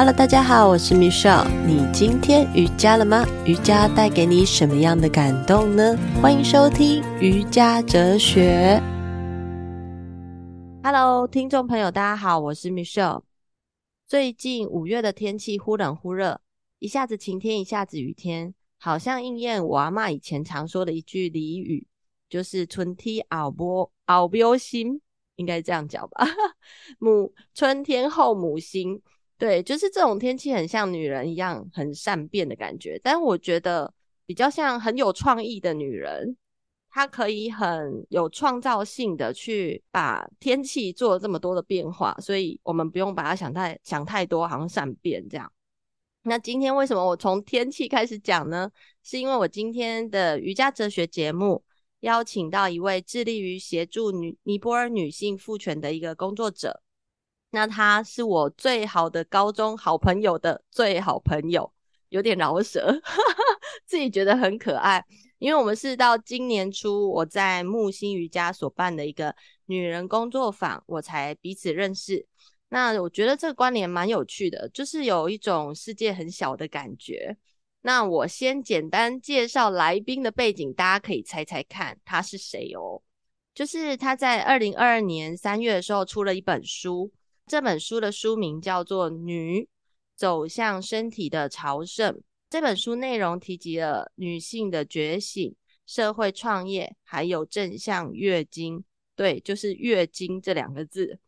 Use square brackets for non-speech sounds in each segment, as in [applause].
Hello，大家好，我是 Michelle。你今天瑜伽了吗？瑜伽带给你什么样的感动呢？欢迎收听瑜伽哲学。Hello，听众朋友，大家好，我是 Michelle。最近五月的天气忽冷忽热，一下子晴天，一下子雨天，好像应验我阿嬷以前常说的一句俚语，就是“春天后母后母心”，应该这样讲吧？[laughs] 母春天后母心。对，就是这种天气很像女人一样很善变的感觉，但我觉得比较像很有创意的女人，她可以很有创造性的去把天气做这么多的变化，所以我们不用把它想太想太多，好像善变这样。那今天为什么我从天气开始讲呢？是因为我今天的瑜伽哲学节目邀请到一位致力于协助女尼泊尔女性赋权的一个工作者。那他是我最好的高中好朋友的最好朋友，有点饶舌，[laughs] 自己觉得很可爱。因为我们是到今年初我在木星瑜伽所办的一个女人工作坊，我才彼此认识。那我觉得这个关联蛮有趣的，就是有一种世界很小的感觉。那我先简单介绍来宾的背景，大家可以猜猜看他是谁哦。就是他在二零二二年三月的时候出了一本书。这本书的书名叫做《女走向身体的朝圣》。这本书内容提及了女性的觉醒、社会创业，还有正向月经。对，就是月经这两个字。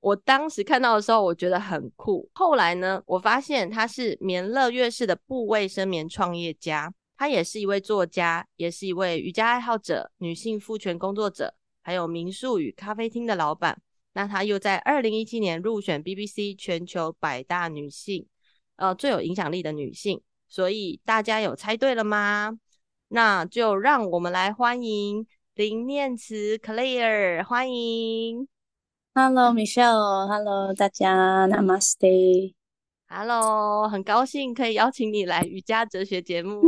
我当时看到的时候，我觉得很酷。后来呢，我发现她是棉乐悦氏的布卫生棉创业家，她也是一位作家，也是一位瑜伽爱好者、女性赋权工作者，还有民宿与咖啡厅的老板。那她又在二零一七年入选 BBC 全球百大女性，呃，最有影响力的女性。所以大家有猜对了吗？那就让我们来欢迎林念慈 Claire，欢迎。Hello Michelle，Hello 大家，Namaste。Hello，很高兴可以邀请你来 [laughs] 瑜伽哲学节目。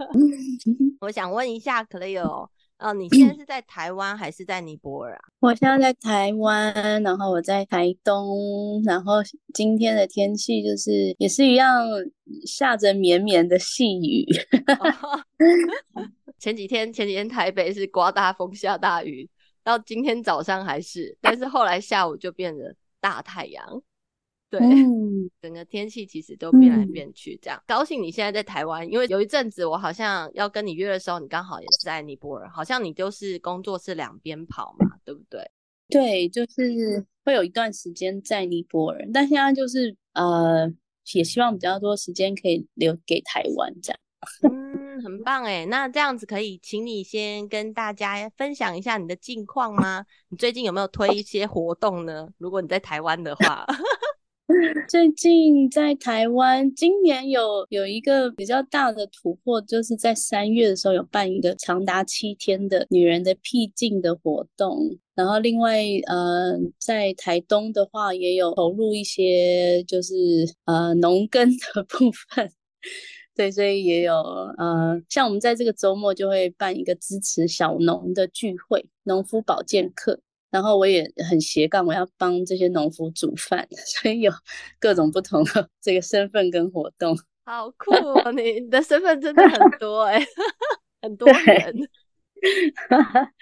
[laughs] 我想问一下 Claire。哦、呃，你现在是在台湾还是在尼泊尔啊？我现在在台湾，然后我在台东，然后今天的天气就是也是一样，下着绵绵的细雨。[laughs] 前几天前几天台北是刮大风下大雨，到今天早上还是，但是后来下午就变成大太阳。对，[laughs] 嗯、整个天气其实都变来变去，这样、嗯、高兴你现在在台湾，因为有一阵子我好像要跟你约的时候，你刚好也是在尼泊尔，好像你就是工作是两边跑嘛，对不对？对，就是会有一段时间在尼泊尔，但现在就是呃，也希望比较多时间可以留给台湾这样。[laughs] 嗯，很棒哎，那这样子可以请你先跟大家分享一下你的近况吗？你最近有没有推一些活动呢？如果你在台湾的话。[laughs] [laughs] 最近在台湾，今年有有一个比较大的突破，就是在三月的时候有办一个长达七天的女人的僻静的活动。然后另外，呃，在台东的话也有投入一些，就是呃农耕的部分。对，所以也有呃，像我们在这个周末就会办一个支持小农的聚会，农夫保健课。然后我也很斜杠，我要帮这些农夫煮饭，[laughs] 所以有各种不同的这个身份跟活动。好酷哦！你的身份真的很多哎，[laughs] 很多人。[laughs]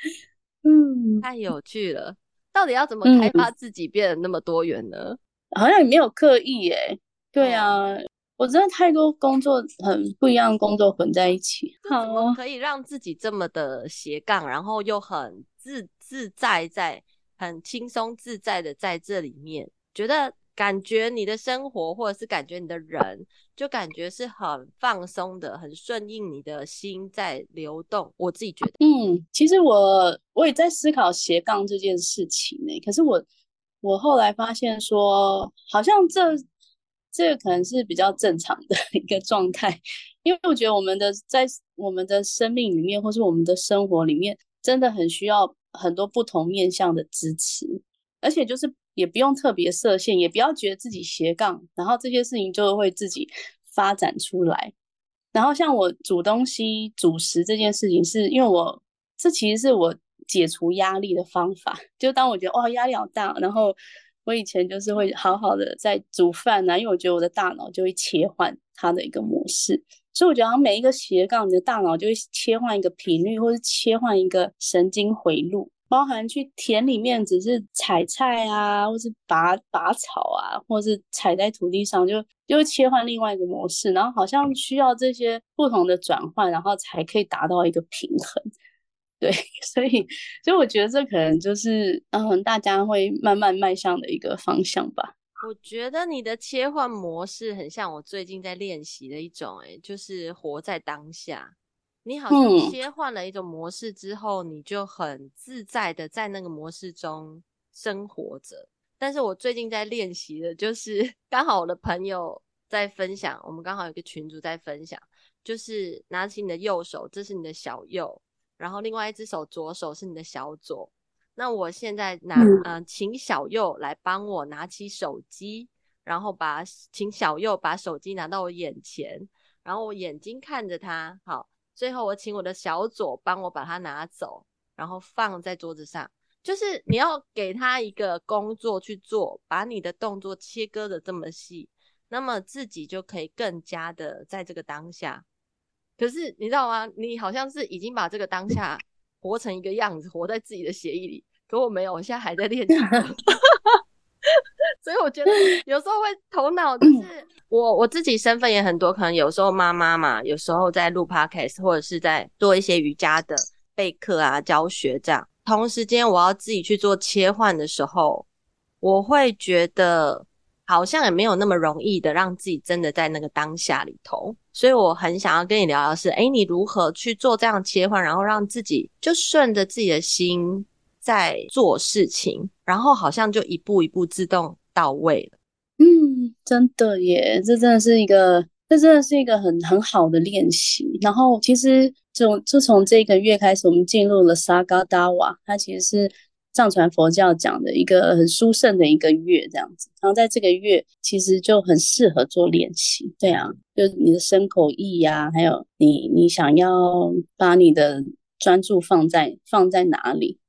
嗯，太有趣了。到底要怎么开发自己变得那么多元呢？嗯、好像也没有刻意哎。对啊，哦、我真的太多工作很不一样的工作混在一起。好，可以让自己这么的斜杠，然后又很自。自在在很轻松自在的在这里面，觉得感觉你的生活或者是感觉你的人，就感觉是很放松的，很顺应你的心在流动。我自己觉得，嗯，其实我我也在思考斜杠这件事情呢。可是我我后来发现说，好像这这个可能是比较正常的一个状态，因为我觉得我们的在我们的生命里面，或是我们的生活里面，真的很需要。很多不同面向的支持，而且就是也不用特别设限，也不要觉得自己斜杠，然后这些事情就会自己发展出来。然后像我煮东西、煮食这件事情是，因为我这其实是我解除压力的方法。就当我觉得哇压力好大，然后我以前就是会好好的在煮饭啊，因为我觉得我的大脑就会切换它的一个模式，所以我觉得每一个斜杠，你的大脑就会切换一个频率，或是切换一个神经回路。包含去田里面只是采菜啊，或是拔拔草啊，或是踩在土地上，就就会切换另外一个模式，然后好像需要这些不同的转换，然后才可以达到一个平衡。对，[laughs] 所以所以我觉得这可能就是嗯，大家会慢慢迈向的一个方向吧。我觉得你的切换模式很像我最近在练习的一种，诶，就是活在当下。你好像切换了一种模式之后，嗯、你就很自在的在那个模式中生活着。但是我最近在练习的，就是 [laughs] 刚好我的朋友在分享，我们刚好有个群主在分享，就是拿起你的右手，这是你的小右，然后另外一只手左手是你的小左。那我现在拿，嗯、呃，请小右来帮我拿起手机，然后把请小右把手机拿到我眼前，然后我眼睛看着他，好。最后，我请我的小左帮我把它拿走，然后放在桌子上。就是你要给他一个工作去做，把你的动作切割的这么细，那么自己就可以更加的在这个当下。可是你知道吗？你好像是已经把这个当下活成一个样子，活在自己的协议里。可我没有，我现在还在练习。[laughs] 所以我觉得有时候会头脑就是我我自己身份也很多，可能有时候妈妈嘛，有时候在录 podcast 或者是在做一些瑜伽的备课啊教学这样。同时间我要自己去做切换的时候，我会觉得好像也没有那么容易的让自己真的在那个当下里头。所以我很想要跟你聊聊是，诶，你如何去做这样切换，然后让自己就顺着自己的心在做事情，然后好像就一步一步自动。到位了，嗯，真的耶，这真的是一个，这真的是一个很很好的练习。然后其实就就从这个月开始，我们进入了萨嘎达瓦，它其实是藏传佛教讲的一个很殊胜的一个月，这样子。然后在这个月，其实就很适合做练习。对啊，就你的身口意呀、啊，还有你你想要把你的专注放在放在哪里，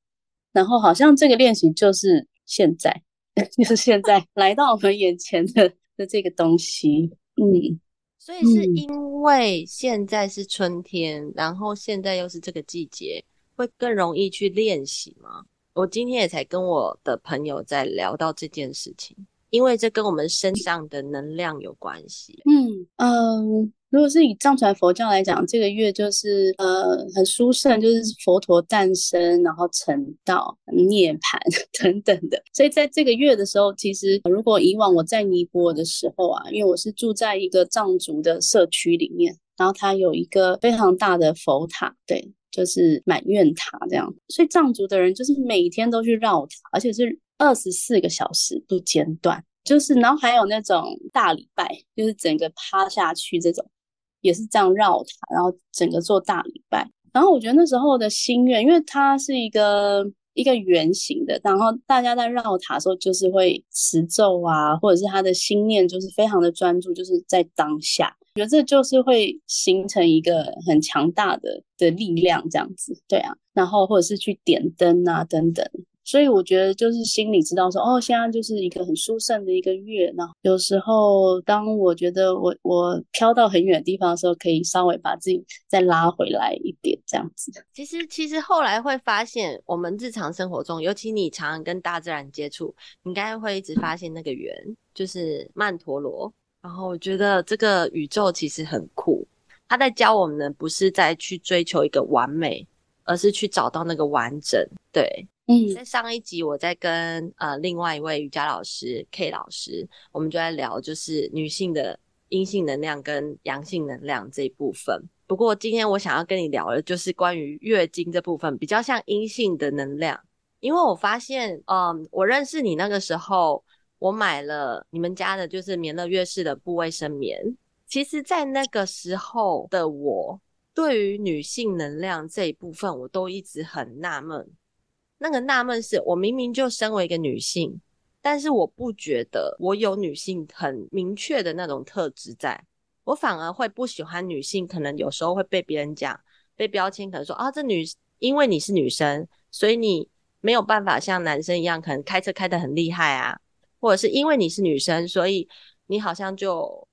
然后好像这个练习就是现在。[laughs] 就是现在来到我们眼前的的这个东西，嗯，所以是因为现在是春天，嗯、然后现在又是这个季节，会更容易去练习吗？我今天也才跟我的朋友在聊到这件事情，因为这跟我们身上的能量有关系。嗯嗯。如果是以藏传佛教来讲，这个月就是呃很殊胜，就是佛陀诞生，然后成道、涅槃 [laughs] 等等的。所以在这个月的时候，其实如果以往我在尼泊尔的时候啊，因为我是住在一个藏族的社区里面，然后它有一个非常大的佛塔，对，就是满愿塔这样。所以藏族的人就是每天都去绕塔，而且是二十四个小时不间断。就是然后还有那种大礼拜，就是整个趴下去这种。也是这样绕塔，然后整个做大礼拜。然后我觉得那时候的心愿，因为它是一个一个圆形的，然后大家在绕塔的时候，就是会持咒啊，或者是他的心念就是非常的专注，就是在当下。我觉得这就是会形成一个很强大的的力量，这样子，对啊。然后或者是去点灯啊，等等。所以我觉得就是心里知道说，哦，现在就是一个很殊胜的一个月。然后有时候当我觉得我我飘到很远的地方的时候，可以稍微把自己再拉回来一点，这样子。其实其实后来会发现，我们日常生活中，尤其你常跟大自然接触，你应该会一直发现那个圆，就是曼陀罗。然后我觉得这个宇宙其实很酷，它在教我们的不是在去追求一个完美，而是去找到那个完整。对。嗯，在上一集我在跟呃另外一位瑜伽老师 K 老师，我们就在聊就是女性的阴性能量跟阳性能量这一部分。不过今天我想要跟你聊的就是关于月经这部分，比较像阴性的能量。因为我发现，嗯，我认识你那个时候，我买了你们家的就是棉乐悦氏的布卫生棉。其实，在那个时候的我，对于女性能量这一部分，我都一直很纳闷。那个纳闷是我明明就身为一个女性，但是我不觉得我有女性很明确的那种特质在，我反而会不喜欢女性，可能有时候会被别人讲被标签，可能说啊，这女因为你是女生，所以你没有办法像男生一样，可能开车开得很厉害啊，或者是因为你是女生，所以你好像就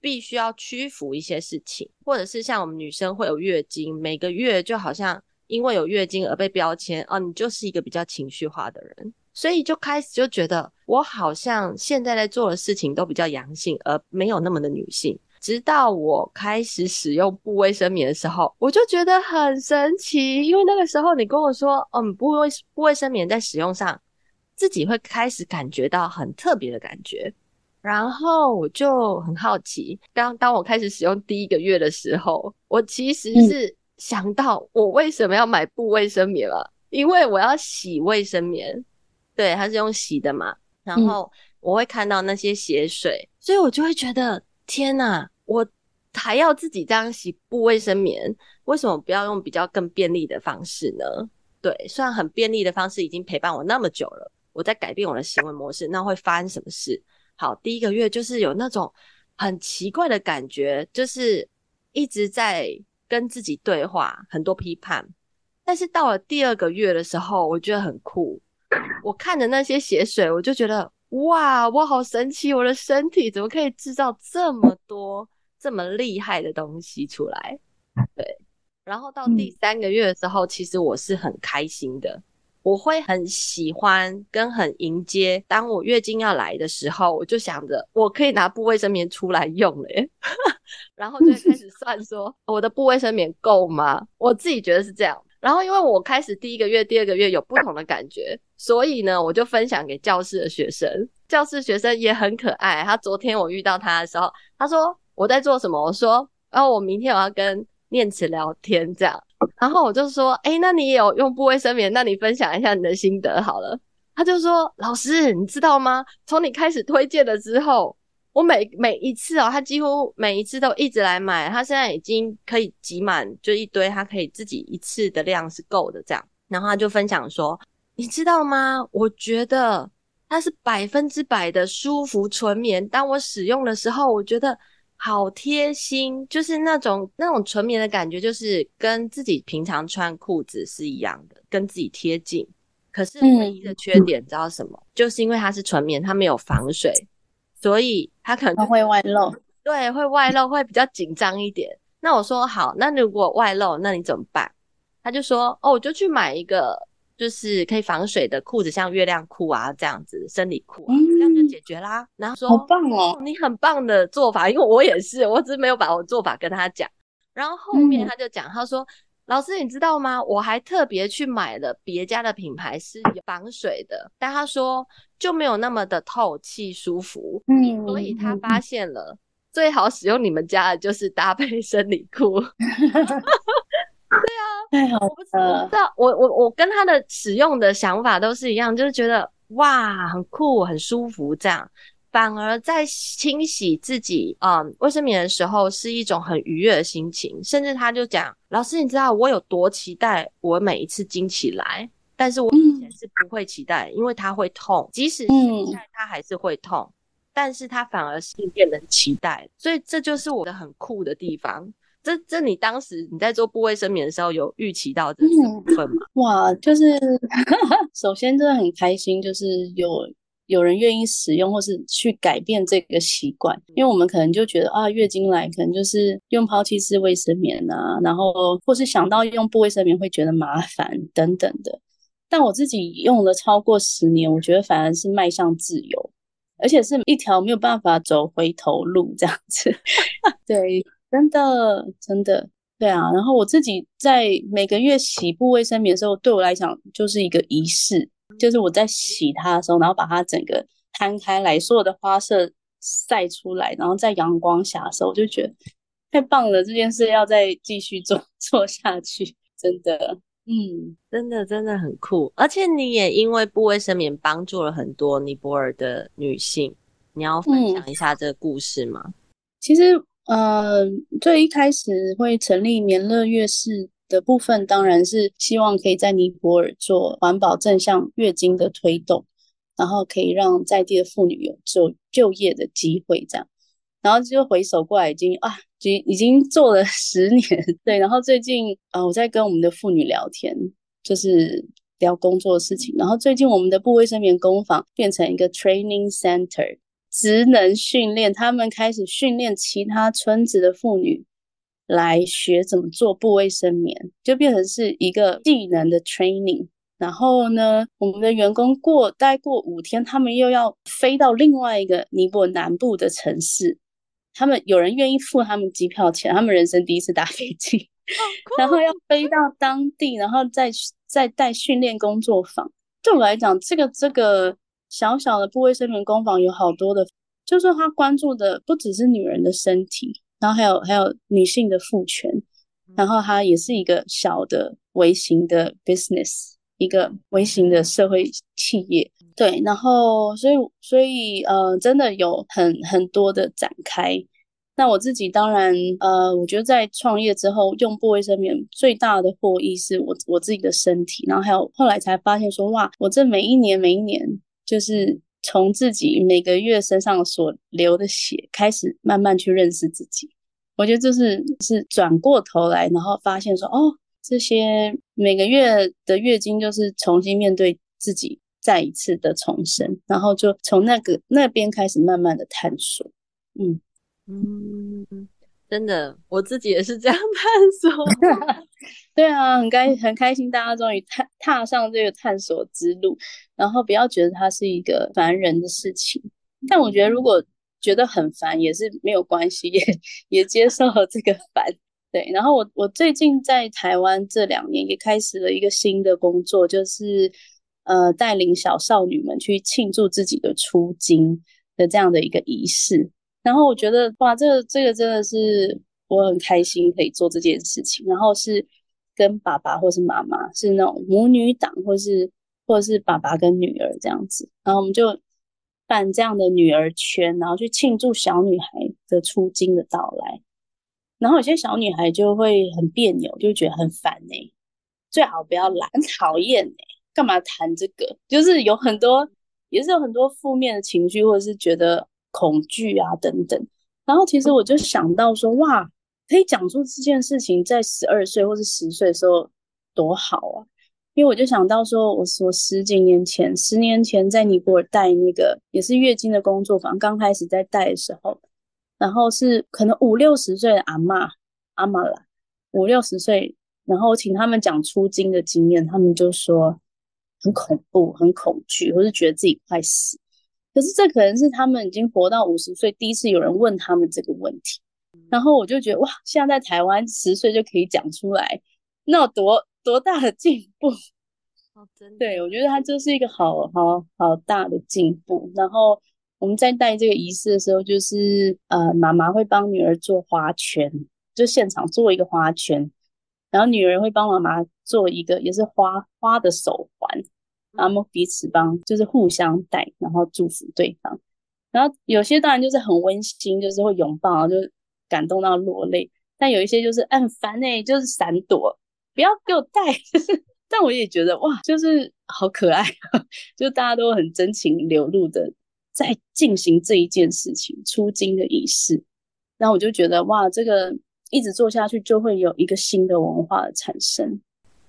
必须要屈服一些事情，或者是像我们女生会有月经，每个月就好像因为有月经而被标签，哦，你就是一个比较情绪化的人，所以就开始就觉得我好像现在在做的事情都比较阳性，而没有那么的女性。直到我开始使用布卫生棉的时候，我就觉得很神奇，因为那个时候你跟我说，嗯，布卫布卫生棉在使用上，自己会开始感觉到很特别的感觉，然后我就很好奇，当当我开始使用第一个月的时候，我其实是想到我为什么要买布卫生棉了，因为我要洗卫生棉，对，它是用洗的嘛，然后我会看到那些血水，所以我就会觉得天哪！我还要自己这样洗布卫生棉，为什么不要用比较更便利的方式呢？对，虽然很便利的方式已经陪伴我那么久了，我在改变我的行为模式，那会发生什么事？好，第一个月就是有那种很奇怪的感觉，就是一直在跟自己对话，很多批判。但是到了第二个月的时候，我觉得很酷。我看着那些血水，我就觉得哇，我好神奇，我的身体怎么可以制造这么多？这么厉害的东西出来，对。然后到第三个月的时候，嗯、其实我是很开心的，我会很喜欢跟很迎接。当我月经要来的时候，我就想着我可以拿布卫生棉出来用了耶，[laughs] 然后就开始算说我的布卫生棉够吗？我自己觉得是这样。然后因为我开始第一个月、第二个月有不同的感觉，所以呢，我就分享给教室的学生。教室学生也很可爱。他昨天我遇到他的时候，他说。我在做什么？我说，然后我明天我要跟念慈聊天，这样。然后我就说，诶，那你也有用不卫生棉？那你分享一下你的心得好了。他就说，老师，你知道吗？从你开始推荐了之后，我每每一次哦，他几乎每一次都一直来买。他现在已经可以挤满，就一堆，他可以自己一次的量是够的这样。然后他就分享说，你知道吗？我觉得它是百分之百的舒服纯棉。当我使用的时候，我觉得。好贴心，就是那种那种纯棉的感觉，就是跟自己平常穿裤子是一样的，跟自己贴近。可是唯一的缺点，你知道什么？就是因为它是纯棉，它没有防水，所以它可能它会外露。对，会外露，会比较紧张一点。那我说好，那如果外露，那你怎么办？他就说哦，我就去买一个。就是可以防水的裤子，像月亮裤啊这样子，生理裤啊，这样就解决啦。然后说好棒哦，你很棒的做法，因为我也是，我只是没有把我做法跟他讲。然后后面他就讲，他说：“老师，你知道吗？我还特别去买了别家的品牌是有防水的，但他说就没有那么的透气舒服。嗯，所以他发现了最好使用你们家的就是搭配生理裤。[laughs] ”对啊，太好了，我不知道，我我我跟他的使用的想法都是一样，就是觉得哇，很酷，很舒服，这样。反而在清洗自己嗯卫生棉的时候是一种很愉悦的心情。甚至他就讲，老师，你知道我有多期待我每一次经起来，但是我以前是不会期待，因为它会痛，即使现在它还是会痛，但是它反而是变得期待，所以这就是我的很酷的地方。这这，你当时你在做布卫生棉的时候，有预期到这部分吗？嗯、[laughs] 哇，就是 [laughs] 首先真的很开心，就是有有人愿意使用或是去改变这个习惯，因为我们可能就觉得啊，月经来可能就是用抛弃式卫生棉啊，然后或是想到用布卫生棉会觉得麻烦等等的。但我自己用了超过十年，我觉得反而是迈向自由，而且是一条没有办法走回头路这样子。[laughs] 对。真的，真的，对啊。然后我自己在每个月洗布卫生棉的时候，对我来讲就是一个仪式，就是我在洗它的时候，然后把它整个摊开来，所有的花色晒出来，然后在阳光下的时候，我就觉得太棒了。这件事要再继续做 [laughs] 做下去，真的，嗯，真的真的很酷。而且你也因为布卫生棉帮助了很多尼泊尔的女性，你要分享一下这个故事吗？嗯、其实。呃，最一开始会成立棉乐月事的部分，当然是希望可以在尼泊尔做环保正向月经的推动，然后可以让在地的妇女有就就业的机会，这样。然后就回首过来，已经啊，已经已经做了 [laughs] 十年，对。然后最近啊，我在跟我们的妇女聊天，就是聊工作的事情。然后最近我们的布卫生棉工坊变成一个 training center，职能训练，他们开始训练其他村子的妇女来学怎么做部位生棉，就变成是一个技能的 training。然后呢，我们的员工过待过五天，他们又要飞到另外一个尼泊尔南部的城市。他们有人愿意付他们机票钱，他们人生第一次搭飞机，然后要飞到当地，然后再再带训练工作坊。对我来讲，这个这个小小的不卫生棉工坊有好多的，就是他关注的不只是女人的身体，然后还有还有女性的赋权，然后它也是一个小的微型的 business，一个微型的社会企业。对，然后所以所以呃，真的有很很多的展开。那我自己当然呃，我觉得在创业之后，用布卫生棉最大的获益是我我自己的身体，然后还有后来才发现说，哇，我这每一年每一年，就是从自己每个月身上所流的血开始慢慢去认识自己。我觉得就是是转过头来，然后发现说，哦，这些每个月的月经就是重新面对自己。再一次的重生，然后就从那个那边开始慢慢的探索，嗯嗯，真的，我自己也是这样探索。[laughs] 对啊，很开很开心，大家终于踏踏上这个探索之路，然后不要觉得它是一个烦人的事情，但我觉得如果觉得很烦也是没有关系，也也接受了这个烦。对，然后我我最近在台湾这两年也开始了一个新的工作，就是。呃，带领小少女们去庆祝自己的出经的这样的一个仪式，然后我觉得哇，这个这个真的是我很开心可以做这件事情。然后是跟爸爸或是妈妈是那种母女档，或是或者是爸爸跟女儿这样子，然后我们就办这样的女儿圈，然后去庆祝小女孩的出经的到来。然后有些小女孩就会很别扭，就觉得很烦呢、最好不要来，很 [laughs] 讨厌呢。干嘛谈这个？就是有很多，也是有很多负面的情绪，或者是觉得恐惧啊等等。然后其实我就想到说，哇，可以讲出这件事情，在十二岁或是十岁的时候多好啊！因为我就想到说，我说十几年前，十年前在尼泊尔带那个也是月经的工作坊，刚开始在带的时候，然后是可能五六十岁的阿嬷阿嬷啦，五六十岁，然后请他们讲出经的经验，他们就说。很恐怖，很恐惧，或是觉得自己快死。可是这可能是他们已经活到五十岁，第一次有人问他们这个问题。然后我就觉得哇，现在在台湾十岁就可以讲出来，那有多多大的进步？哦，真 [laughs] 的。对，我觉得他就是一个好好好大的进步。然后我们在带这个仪式的时候，就是呃，妈妈会帮女儿做花圈，就现场做一个花圈。然后女儿会帮妈妈做一个也是花花的手环，然后彼此帮就是互相带，然后祝福对方。然后有些当然就是很温馨，就是会拥抱，就感动到落泪。但有一些就是很烦哎、欸，就是闪躲，不要给我戴。[laughs] 但我也觉得哇，就是好可爱，[laughs] 就大家都很真情流露的在进行这一件事情，出金的仪式。然后我就觉得哇，这个。一直做下去，就会有一个新的文化的产生。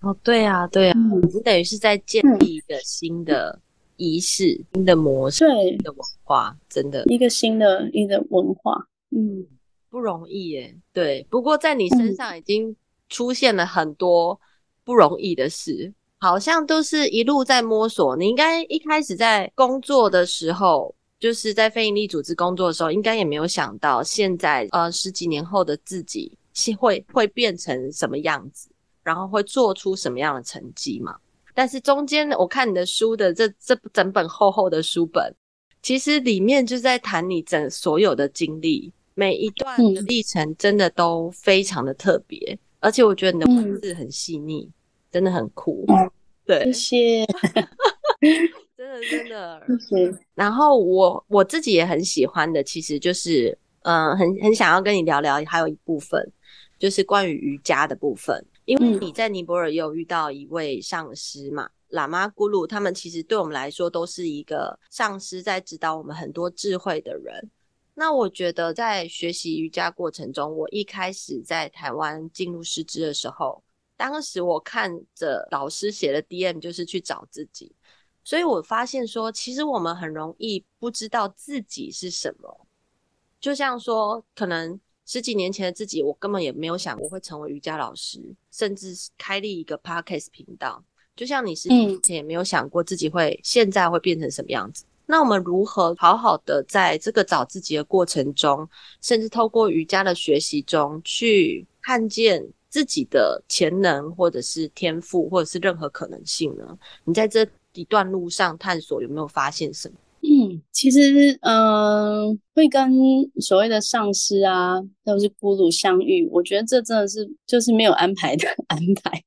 哦，对啊，对啊，你、嗯、等于是在建立一个新的仪式、嗯、新的模式、新的文化，真的，一个新的一个文化，嗯，不容易耶。对，不过在你身上已经出现了很多不容易的事，嗯、好像都是一路在摸索。你应该一开始在工作的时候。就是在非营利组织工作的时候，应该也没有想到现在呃十几年后的自己是会会变成什么样子，然后会做出什么样的成绩嘛。但是中间我看你的书的这这整本厚厚的书本，其实里面就在谈你整所有的经历，每一段的历程真的都非常的特别，而且我觉得你的文字很细腻，真的很酷。[laughs] 对，谢谢。[laughs] 真的真的，[laughs] 然后我我自己也很喜欢的，其实就是，嗯、呃，很很想要跟你聊聊，还有一部分就是关于瑜伽的部分，因为你在尼泊尔也有遇到一位上师嘛，喇嘛咕噜，他们其实对我们来说都是一个上师，在指导我们很多智慧的人。那我觉得在学习瑜伽过程中，我一开始在台湾进入师资的时候。当时我看着老师写的 DM，就是去找自己，所以我发现说，其实我们很容易不知道自己是什么。就像说，可能十几年前的自己，我根本也没有想过会成为瑜伽老师，甚至开立一个 podcast 频道。就像你十几年前也没有想过自己会现在会变成什么样子。那我们如何好好的在这个找自己的过程中，甚至透过瑜伽的学习中去看见自己的潜能，或者是天赋，或者是任何可能性呢？你在这一段路上探索，有没有发现什么？嗯，其实，嗯、会跟所谓的上师啊，都是咕噜相遇，我觉得这真的是就是没有安排的 [laughs] 安排。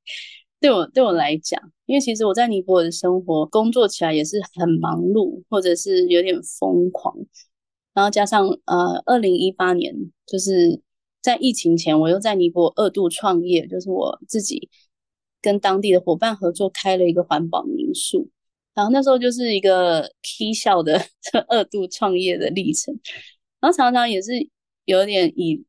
对我对我来讲，因为其实我在尼泊尔的生活工作起来也是很忙碌，或者是有点疯狂，然后加上呃，二零一八年就是在疫情前，我又在尼泊尔二度创业，就是我自己跟当地的伙伴合作开了一个环保民宿，然后那时候就是一个踢笑的 [laughs] 二度创业的历程，然后常常也是有点以。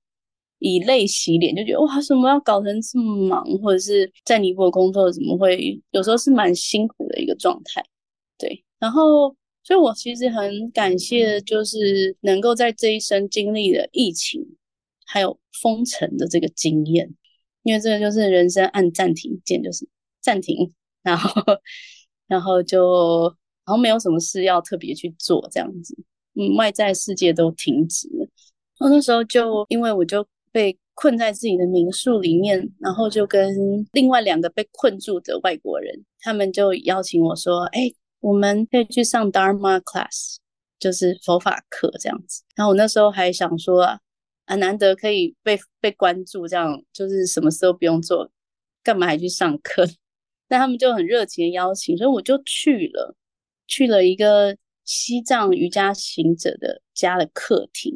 以泪洗脸，就觉得哇，什么要搞成这么忙，或者是在尼泊尔工作，怎么会有时候是蛮辛苦的一个状态？对，然后，所以我其实很感谢，就是能够在这一生经历了疫情，还有封城的这个经验，因为这个就是人生按暂停键，就是暂停，然后，然后就，然后没有什么事要特别去做，这样子，嗯，外在世界都停止了，然后那时候就因为我就。被困在自己的民宿里面，然后就跟另外两个被困住的外国人，他们就邀请我说：“哎、我们可以去上 Dharma class，就是佛法课这样子。”然后我那时候还想说啊，啊，难得可以被被关注，这样就是什么事都不用做，干嘛还去上课？[laughs] 但他们就很热情的邀请，所以我就去了，去了一个西藏瑜伽行者的家的客厅，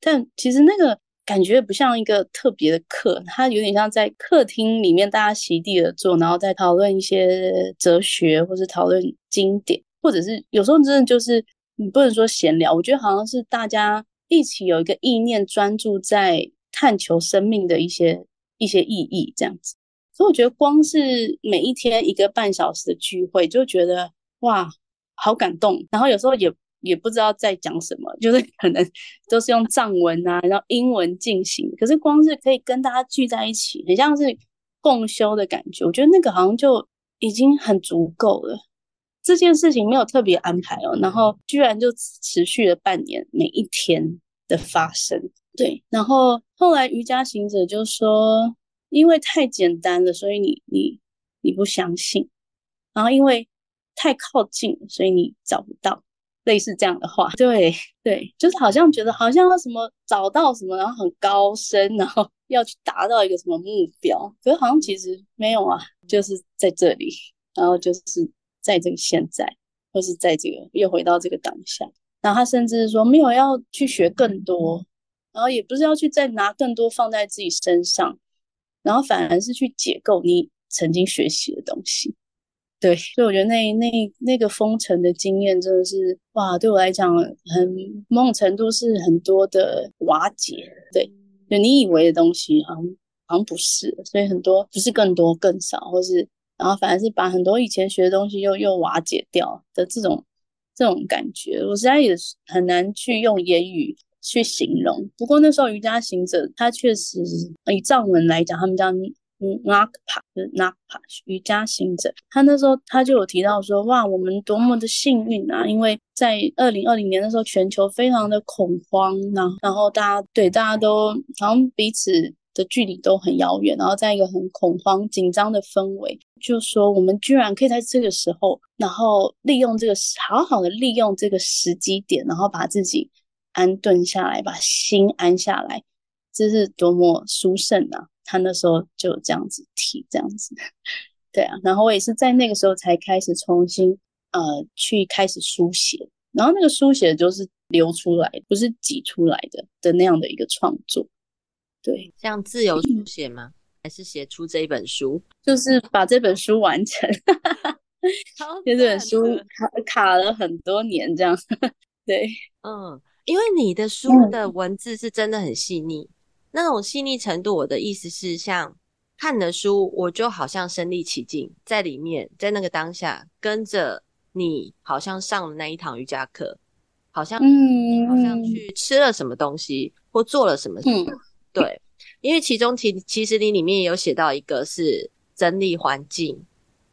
但其实那个。感觉不像一个特别的课，它有点像在客厅里面大家席地而坐，然后再讨论一些哲学，或是讨论经典，或者是有时候真的就是你不能说闲聊，我觉得好像是大家一起有一个意念，专注在探求生命的一些一些意义这样子。所以我觉得光是每一天一个半小时的聚会，就觉得哇，好感动。然后有时候也。也不知道在讲什么，就是 [laughs] 可能都是用藏文啊，然后英文进行。可是光是可以跟大家聚在一起，很像是共修的感觉。我觉得那个好像就已经很足够了。这件事情没有特别安排哦，然后居然就持续了半年，每一天的发生。对，然后后来瑜伽行者就说，因为太简单了，所以你你你不相信。然后因为太靠近，所以你找不到。类似这样的话，[laughs] 对对，就是好像觉得好像什么找到什么，然后很高深，然后 [laughs] 要去达到一个什么目标，可是好像其实没有啊，就是在这里，然后就是在这个现在，或是在这个又回到这个当下，然后他甚至说没有要去学更多，然后也不是要去再拿更多放在自己身上，然后反而是去解构你曾经学习的东西。对，所以我觉得那那那个封城的经验真的是哇，对我来讲很某种程度是很多的瓦解。对，就你以为的东西好像好像不是，所以很多不是更多更少，或是然后反而是把很多以前学的东西又又瓦解掉的这种这种感觉，我实在也很难去用言语去形容。不过那时候瑜伽行者他确实以藏文来讲，他们叫。嗯，纳帕就是纳帕瑜伽行者，他那时候他就有提到说，哇，我们多么的幸运啊！因为在二零二零年的时候，全球非常的恐慌，然后然后大家对大家都好像彼此的距离都很遥远，然后在一个很恐慌紧张的氛围，就说我们居然可以在这个时候，然后利用这个好好的利用这个时机点，然后把自己安顿下来，把心安下来，这是多么殊胜啊！他那时候就这样子提，这样子，对啊，然后我也是在那个时候才开始重新呃去开始书写，然后那个书写就是流出来，不是挤出来的的那样的一个创作，对，像自由书写吗？嗯、还是写出这一本书？[laughs] 就是把这本书完成，[laughs] 这本书卡卡了很多年这样，[laughs] 对，嗯，因为你的书的文字是真的很细腻。那种细腻程度，我的意思是像看的书，我就好像身临其境，在里面，在那个当下，跟着你，好像上了那一堂瑜伽课，好像，嗯，好像去吃了什么东西，或做了什么事，嗯，对，因为其中其其实你里面也有写到一个是整理环境。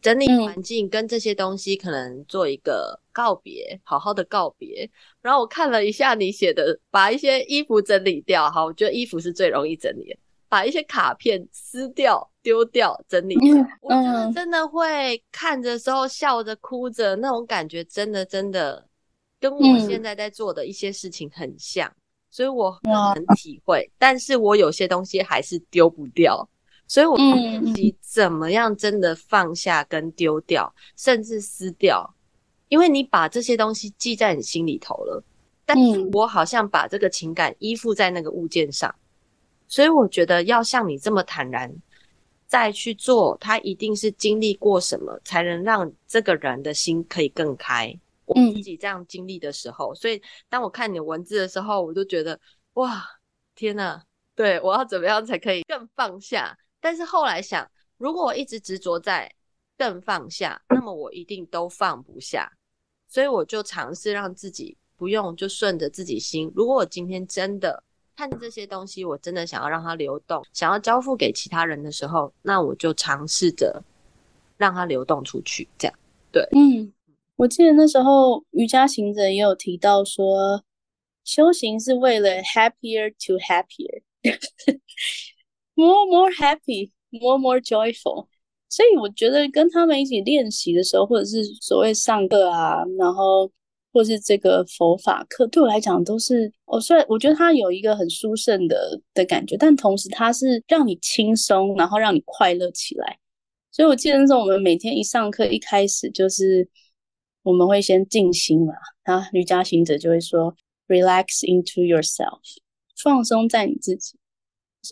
整理环境跟这些东西可能做一个告别，好好的告别。然后我看了一下你写的，把一些衣服整理掉。好，我觉得衣服是最容易整理的，把一些卡片撕掉、丢掉、整理掉。我觉得真的会看着时候笑着、哭着，那种感觉真的真的跟我现在在做的一些事情很像，所以我很体会。但是我有些东西还是丢不掉。所以，我自己怎么样真的放下跟丢掉，嗯、甚至撕掉，因为你把这些东西记在你心里头了。但是我好像把这个情感依附在那个物件上，所以我觉得要像你这么坦然再去做，他一定是经历过什么，才能让这个人的心可以更开。我自己这样经历的时候，所以当我看你的文字的时候，我就觉得哇，天哪！对，我要怎么样才可以更放下？但是后来想，如果我一直执着在更放下，那么我一定都放不下。所以我就尝试让自己不用，就顺着自己心。如果我今天真的看这些东西，我真的想要让它流动，想要交付给其他人的时候，那我就尝试着让它流动出去。这样，对，嗯，我记得那时候瑜伽行者也有提到说，修行是为了 happier to happier。[laughs] More more happy, more more joyful。所以我觉得跟他们一起练习的时候，或者是所谓上课啊，然后或是这个佛法课，对我来讲都是，我虽然我觉得它有一个很殊胜的的感觉，但同时它是让你轻松，然后让你快乐起来。所以我记得那时候我们每天一上课，一开始就是我们会先静心嘛，然后瑜伽行者就会说，relax into yourself，放松在你自己。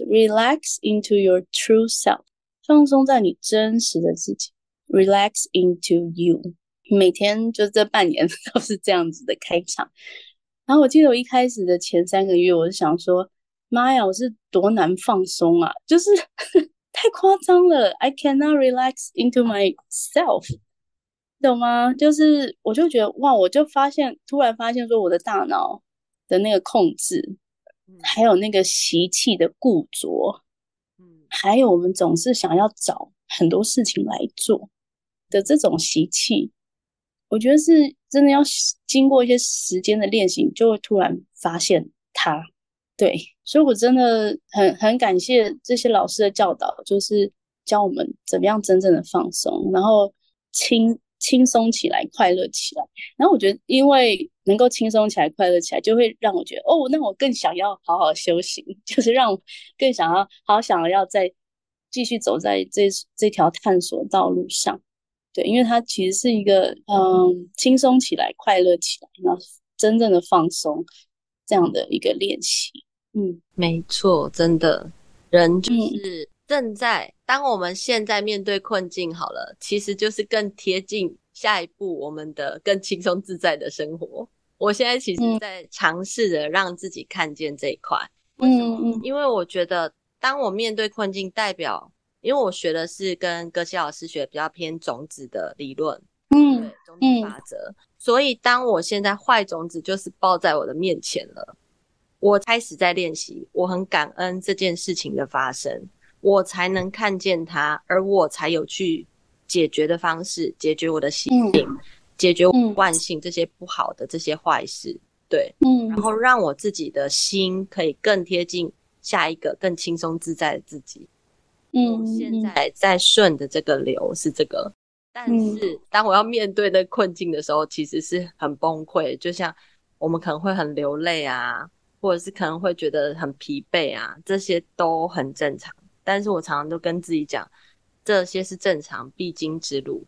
Relax into your true self，放松在你真实的自己。Relax into you，每天就这半年 [laughs] 都是这样子的开场。然后我记得我一开始的前三个月，我就想说：“妈呀，我是多难放松啊！就是 [laughs] 太夸张了，I cannot relax into myself，懂吗？就是我就觉得哇，我就发现，突然发现说我的大脑的那个控制。”还有那个习气的固着，嗯，还有我们总是想要找很多事情来做的这种习气，我觉得是真的要经过一些时间的练习，就会突然发现它。对，所以我真的很很感谢这些老师的教导，就是教我们怎么样真正的放松，然后轻。轻松起来，快乐起来。然后我觉得，因为能够轻松起来、快乐起来，就会让我觉得，哦，那我更想要好好修行，[laughs] 就是让我更想要好好想要再继续走在这这条探索道路上。对，因为它其实是一个，嗯，轻松起来、快乐起来，然后真正的放松这样的一个练习。嗯，没错，真的，人就是、嗯。正在当我们现在面对困境好了，其实就是更贴近下一步我们的更轻松自在的生活。我现在其实在尝试着让自己看见这一块。为什么？因为我觉得当我面对困境，代表因为我学的是跟格西老师学的比较偏种子的理论，嗯，对，种子法则。所以当我现在坏种子就是抱在我的面前了，我开始在练习，我很感恩这件事情的发生。我才能看见它，而我才有去解决的方式，解决我的习性，嗯、解决我惯性这些不好的这些坏事，对，嗯，然后让我自己的心可以更贴近下一个更轻松自在的自己。嗯，现在在顺的这个流是这个，但是当我要面对那困境的时候，其实是很崩溃，就像我们可能会很流泪啊，或者是可能会觉得很疲惫啊，这些都很正常。但是我常常都跟自己讲，这些是正常必经之路。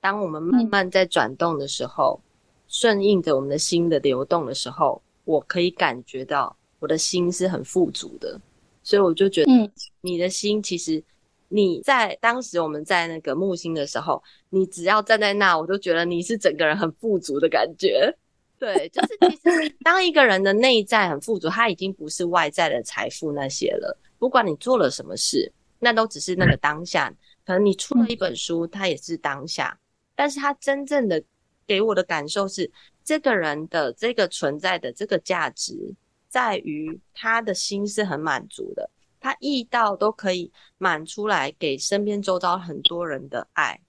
当我们慢慢在转动的时候，顺、嗯、应着我们的心的流动的时候，我可以感觉到我的心是很富足的。所以我就觉得，你的心其实你在当时我们在那个木星的时候，你只要站在那，我都觉得你是整个人很富足的感觉。对，就是其实当一个人的内在很富足，他已经不是外在的财富那些了。不管你做了什么事，那都只是那个当下。可能你出了一本书，它也是当下，但是他真正的给我的感受是，这个人的这个存在的这个价值，在于他的心是很满足的，他意到都可以满出来，给身边周遭很多人的爱。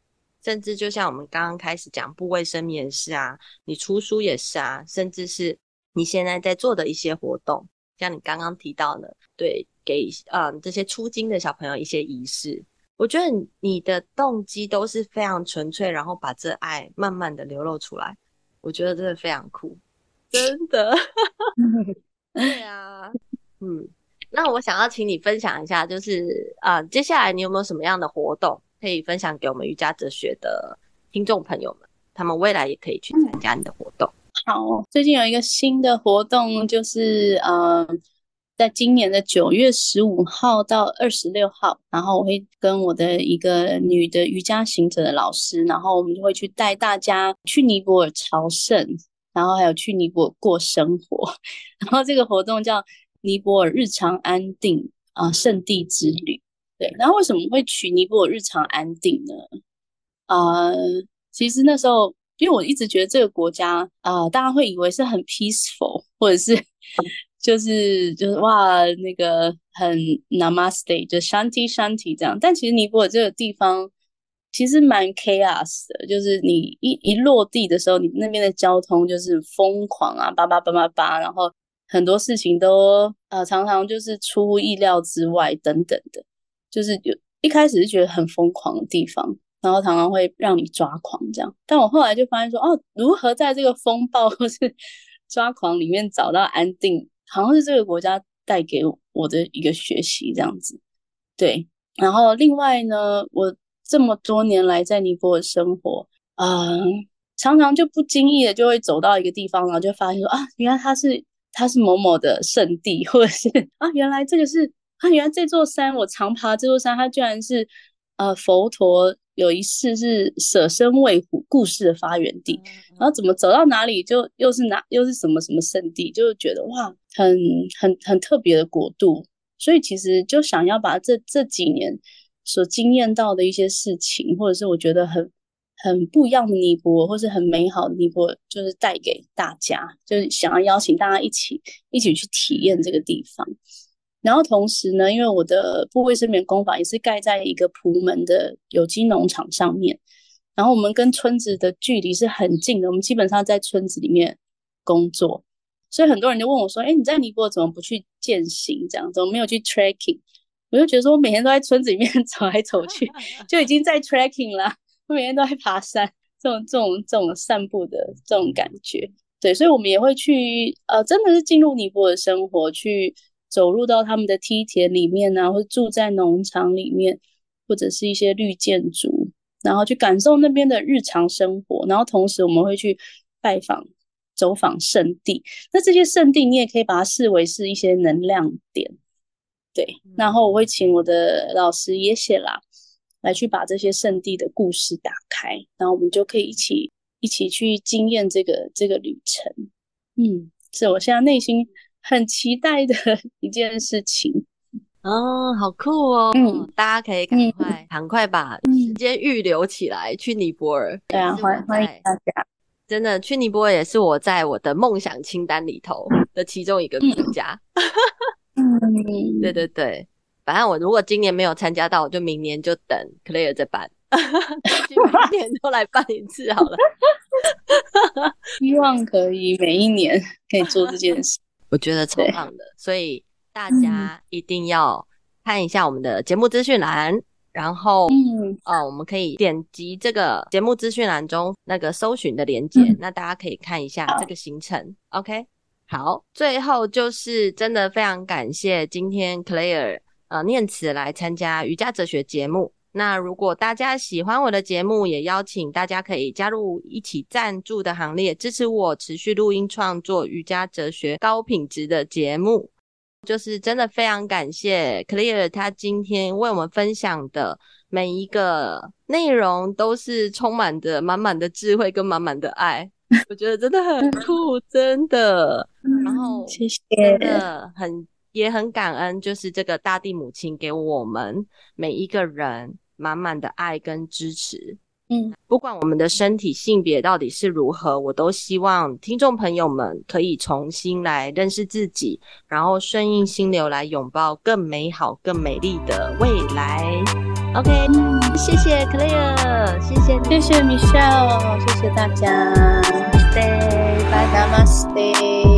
甚至就像我们刚刚开始讲，不卫生棉也是啊，你出书也是啊，甚至是你现在在做的一些活动，像你刚刚提到的，对，给嗯这些出经的小朋友一些仪式，我觉得你的动机都是非常纯粹，然后把这爱慢慢的流露出来，我觉得真的非常酷，真的，[laughs] 对啊，嗯，那我想要请你分享一下，就是啊、呃，接下来你有没有什么样的活动？可以分享给我们瑜伽哲学的听众朋友们，他们未来也可以去参加你的活动。好，最近有一个新的活动，就是呃，在今年的九月十五号到二十六号，然后我会跟我的一个女的瑜伽行者的老师，然后我们就会去带大家去尼泊尔朝圣，然后还有去尼泊尔过生活。[laughs] 然后这个活动叫尼泊尔日常安定啊圣地之旅。对，然后为什么会取尼泊尔日常安定呢？啊、其实那时候，因为我一直觉得这个国家啊、大家会以为是很 peaceful，或者是就是就是哇，那个很 namaste，就 shanti shanti 这样。但其实尼泊尔这个地方其实蛮 chaos 的，就是你一一落地的时候，你那边的交通就是疯狂啊，叭叭叭叭叭，然后很多事情都呃常常就是出乎意料之外等等的。就是有一开始是觉得很疯狂的地方，然后常常会让你抓狂这样。但我后来就发现说，哦，如何在这个风暴或是 [laughs] 抓狂里面找到安定，好像是这个国家带给我的一个学习这样子。对，然后另外呢，我这么多年来在尼泊尔生活，嗯、常常就不经意的就会走到一个地方，然后就发现说，啊，原来它是它是某某的圣地，或者是啊，原来这个是。啊，原来这座山，我常爬这座山，它居然是呃佛陀有一世是舍身喂虎故事的发源地。然后怎么走到哪里就又是哪又是什么什么圣地，就觉得哇，很很很特别的国度。所以其实就想要把这这几年所经验到的一些事情，或者是我觉得很很不一样的尼泊尔，或是很美好的尼泊尔，就是带给大家，就是想要邀请大家一起一起去体验这个地方。然后同时呢，因为我的不卫生棉工坊也是盖在一个朴门的有机农场上面，然后我们跟村子的距离是很近的，我们基本上在村子里面工作，所以很多人就问我说：“哎，你在尼泊尔怎么不去践行？这样怎么没有去 trekking？” 我就觉得说，我每天都在村子里面 [laughs] 走来走去，就已经在 trekking 了。我每天都在爬山，这种这种这种散步的这种感觉，对，所以我们也会去，呃，真的是进入尼泊尔生活去。走入到他们的梯田里面啊，或者住在农场里面，或者是一些绿建筑，然后去感受那边的日常生活。然后同时我们会去拜访、走访圣地。那这些圣地你也可以把它视为是一些能量点，对。然后我会请我的老师耶谢拉来去把这些圣地的故事打开，然后我们就可以一起一起去经验这个这个旅程。嗯，是我现在内心。很期待的 [laughs] 一件事情哦，好酷哦！嗯，大家可以赶快赶、嗯、快把时间预留起来、嗯、去尼泊尔。对啊，欢欢迎大家！真的去尼泊尔也是我在我的梦想清单里头的其中一个国家。[laughs] 嗯，对对对，反正我如果今年没有参加到，我就明年就等 Claire 再办，[laughs] 明年都来办一次好了。希望可以每一年可以做这件事。我觉得超棒的，所以大家一定要看一下我们的节目资讯栏，嗯、然后，嗯，哦，我们可以点击这个节目资讯栏中那个搜寻的连接，嗯、那大家可以看一下这个行程。好 OK，好，最后就是真的非常感谢今天 Claire 呃念慈来参加瑜伽哲学节目。那如果大家喜欢我的节目，也邀请大家可以加入一起赞助的行列，支持我持续录音创作瑜伽哲学高品质的节目。就是真的非常感谢 Claire，她今天为我们分享的每一个内容，都是充满着满满的智慧跟满满的爱。我觉得真的很酷，真的。然后谢谢，真的很也很感恩，就是这个大地母亲给我们每一个人满满的爱跟支持。嗯，不管我们的身体性别到底是如何，我都希望听众朋友们可以重新来认识自己，然后顺应心流来拥抱更美好、更美丽的未来。OK，嗯，谢谢 Claire，谢谢，谢谢 Michelle，谢谢大家，Namaste，拜拜，Namaste。